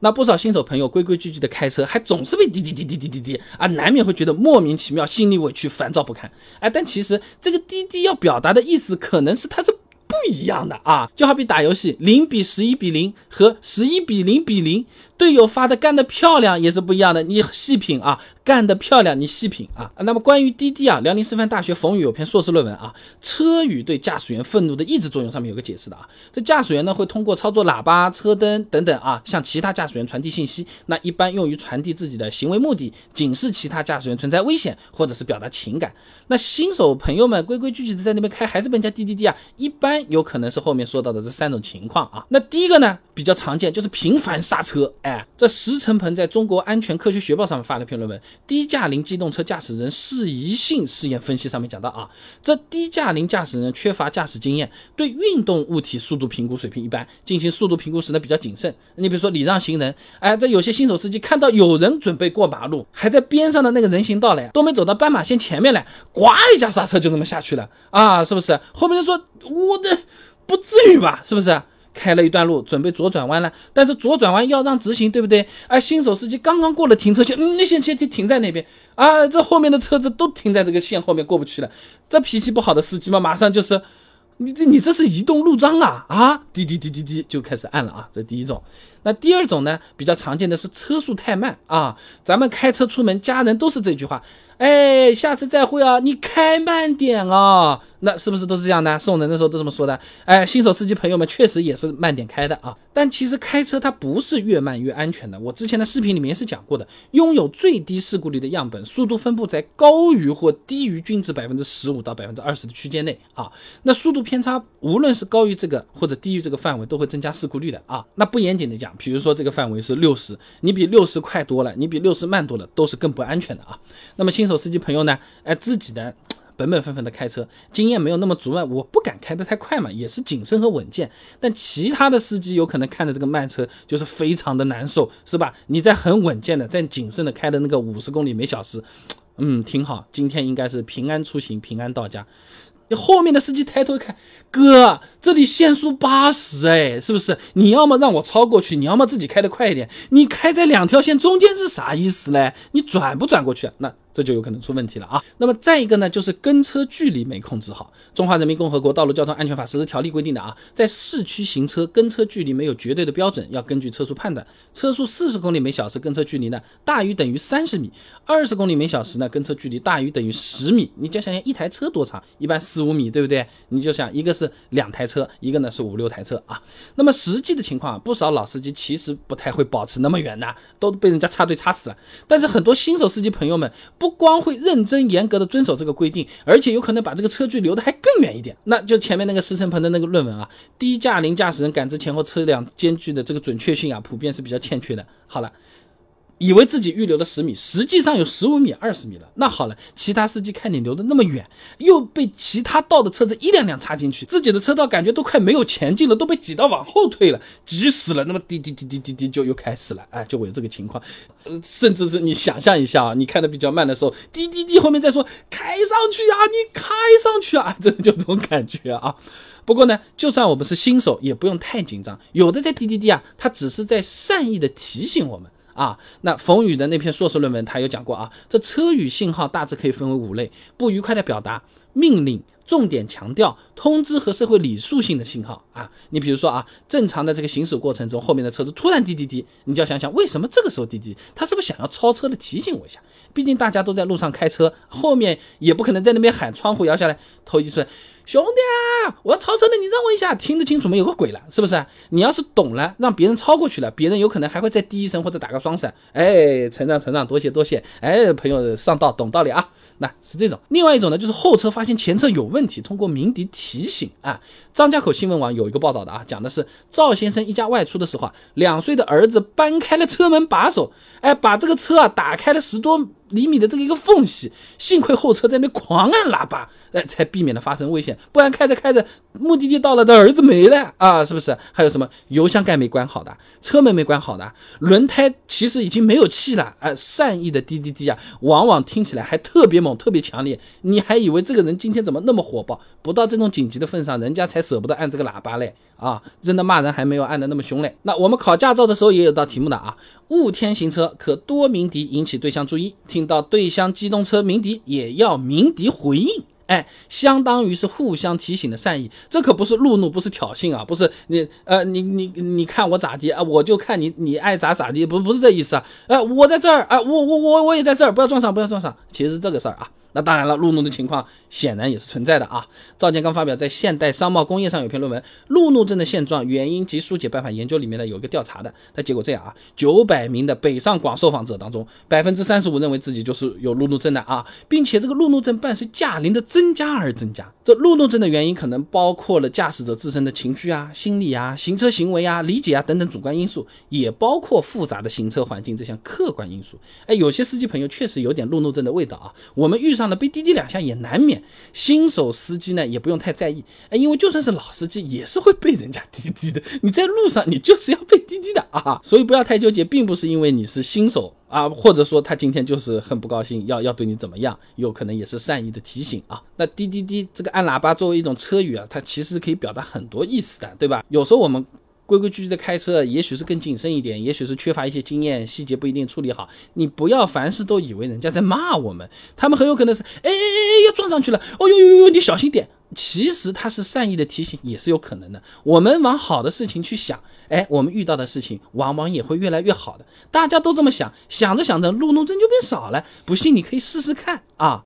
那不少新手朋友规规矩矩的开车，还总是被滴滴滴滴滴滴滴啊，难免会觉得莫名其妙，心里委屈，烦躁不堪。哎，但其实这个滴滴要表达的意思，可能是它是不一样的啊。就好比打游戏，零比十一比零和十一比零比零，队友发的干的漂亮也是不一样的，你细品啊。干得漂亮，你细品啊！那么关于滴滴啊，辽宁师范大学冯宇有篇硕士论文啊，车语对驾驶员愤怒的抑制作用上面有个解释的啊。这驾驶员呢会通过操作喇叭、车灯等等啊，向其他驾驶员传递信息。那一般用于传递自己的行为目的，警示其他驾驶员存在危险，或者是表达情感。那新手朋友们规规矩矩的在那边开，还是被人家滴滴滴啊？一般有可能是后面说到的这三种情况啊。那第一个呢比较常见，就是频繁刹车。哎，这石成鹏在中国安全科学学报上面发了篇论文。低驾龄机动车驾驶人适宜性试验分析上面讲到啊，这低驾龄驾驶人缺乏驾驶经验，对运动物体速度评估水平一般，进行速度评估时呢比较谨慎。你比如说礼让行人，哎，这有些新手司机看到有人准备过马路，还在边上的那个人行道嘞，都没走到斑马线前面来，呱一下刹车就这么下去了啊，是不是？后面就说我的不至于吧，是不是？开了一段路，准备左转弯了，但是左转弯要让直行，对不对？哎，新手司机刚刚过了停车线，嗯，那些车停停在那边啊，这后面的车子都停在这个线后面过不去了。这脾气不好的司机嘛，马上就是你你这是移动路障啊啊，滴滴滴滴滴就开始按了啊，这第一种。那第二种呢，比较常见的是车速太慢啊，咱们开车出门，家人都是这句话。哎，下次再会啊！你开慢点啊，那是不是都是这样的？送人的时候都这么说的。哎，新手司机朋友们确实也是慢点开的啊。但其实开车它不是越慢越安全的。我之前的视频里面是讲过的，拥有最低事故率的样本，速度分布在高于或低于均值百分之十五到百分之二十的区间内啊。那速度偏差无论是高于这个或者低于这个范围，都会增加事故率的啊。那不严谨的讲，比如说这个范围是六十，你比六十快多了，你比六十慢多了，都是更不安全的啊。那么新手司机朋友呢？哎，自己的本本分分的开车，经验没有那么足啊，我不敢开得太快嘛，也是谨慎和稳健。但其他的司机有可能看着这个慢车，就是非常的难受，是吧？你在很稳健的、在谨慎的开的那个五十公里每小时，嗯，挺好。今天应该是平安出行，平安到家。你后面的司机抬头一看，哥，这里限速八十，哎，是不是？你要么让我超过去，你要么自己开得快一点。你开在两条线中间是啥意思嘞？你转不转过去？那？这就有可能出问题了啊！那么再一个呢，就是跟车距离没控制好。中华人民共和国道路交通安全法实施条例规定的啊，在市区行车跟车距离没有绝对的标准，要根据车速判断。车速四十公里每小时跟车距离呢大于等于三十米，二十公里每小时呢跟车距离大于等于十米。你就想想一台车多长？一般四五米，对不对？你就想一个是两台车，一个呢是五六台车啊。那么实际的情况啊，不少老司机其实不太会保持那么远的，都被人家插队插死了。但是很多新手司机朋友们不。不光会认真严格的遵守这个规定，而且有可能把这个车距留的还更远一点。那就前面那个石成鹏的那个论文啊，低驾龄驾驶人感知前后车辆间距的这个准确性啊，普遍是比较欠缺的。好了。以为自己预留了十米，实际上有十五米、二十米了。那好了，其他司机看你留的那么远，又被其他道的车子一辆辆插进去，自己的车道感觉都快没有前进了，都被挤到往后退了，挤死了。那么滴滴滴滴滴滴就又开始了，哎，就会有这个情况。呃，甚至是你想象一下啊，你开的比较慢的时候，滴滴滴后面再说开上去啊，你开上去啊，真的就这种感觉啊。不过呢，就算我们是新手，也不用太紧张。有的在滴滴滴啊，他只是在善意的提醒我们。啊，那冯宇的那篇硕士论文，他有讲过啊，这车语信号大致可以分为五类：不愉快的表达、命令、重点强调、通知和社会礼数性的信号啊。你比如说啊，正常的这个行驶过程中，后面的车子突然滴滴滴，你就要想想为什么这个时候滴滴，他是不是想要超车的提醒我一下？毕竟大家都在路上开车，后面也不可能在那边喊窗户摇下来，头一出兄弟啊，我要超车了，你让我一下，听得清楚吗有个鬼了，是不是？你要是懂了，让别人超过去了，别人有可能还会再滴一声或者打个双闪。哎，成长成长，多谢多谢。哎，朋友上道懂道理啊，那是这种。另外一种呢，就是后车发现前车有问题，通过鸣笛提醒啊。张家口新闻网有一个报道的啊，讲的是赵先生一家外出的时候啊，两岁的儿子搬开了车门把手，哎，把这个车啊打开了十多。厘米的这个一个缝隙，幸亏后车在那狂按喇叭，哎，才避免了发生危险。不然开着开着，目的地到了，的儿子没了啊，是不是？还有什么油箱盖没关好的，车门没关好的，轮胎其实已经没有气了啊！善意的滴滴滴啊，往往听起来还特别猛、特别强烈，你还以为这个人今天怎么那么火爆？不到这种紧急的份上，人家才舍不得按这个喇叭嘞啊！真的骂人还没有按的那么凶嘞。那我们考驾照的时候也有道题目的啊，雾天行车可多鸣笛引起对象注意。听到对向机动车鸣笛，也要鸣笛回应，哎，相当于是互相提醒的善意，这可不是路怒，不是挑衅啊，不是你呃，你你你看我咋地啊，我就看你你爱咋咋地，不不是这意思啊，呃，我在这儿啊，我我我我也在这儿，不要撞上，不要撞上，其实是这个事儿啊。那当然了，路怒的情况显然也是存在的啊。赵建刚发表在《现代商贸工业》上有篇论文《路怒症的现状、原因及疏解办法研究》里面呢，有一个调查的。那结果这样啊，九百名的北上广受访者当中，百分之三十五认为自己就是有路怒症的啊，并且这个路怒症伴随驾龄的增加而增加。这路怒症的原因可能包括了驾驶者自身的情绪啊、心理啊、行车行为啊、理解啊等等主观因素，也包括复杂的行车环境这项客观因素。哎，有些司机朋友确实有点路怒症的味道啊。我们遇上。被滴滴两下也难免，新手司机呢也不用太在意，哎，因为就算是老司机也是会被人家滴滴的。你在路上你就是要被滴滴的啊，所以不要太纠结，并不是因为你是新手啊，或者说他今天就是很不高兴，要要对你怎么样，有可能也是善意的提醒啊。那滴滴滴这个按喇叭作为一种车语啊，它其实可以表达很多意思的，对吧？有时候我们。规规矩矩的开车，也许是更谨慎一点，也许是缺乏一些经验，细节不一定处理好。你不要凡事都以为人家在骂我们，他们很有可能是，哎哎哎，要撞上去了，哦呦呦呦，你小心点。其实他是善意的提醒，也是有可能的。我们往好的事情去想，哎，我们遇到的事情往往也会越来越好的。大家都这么想，想着想着，路怒症就变少了。不信你可以试试看啊。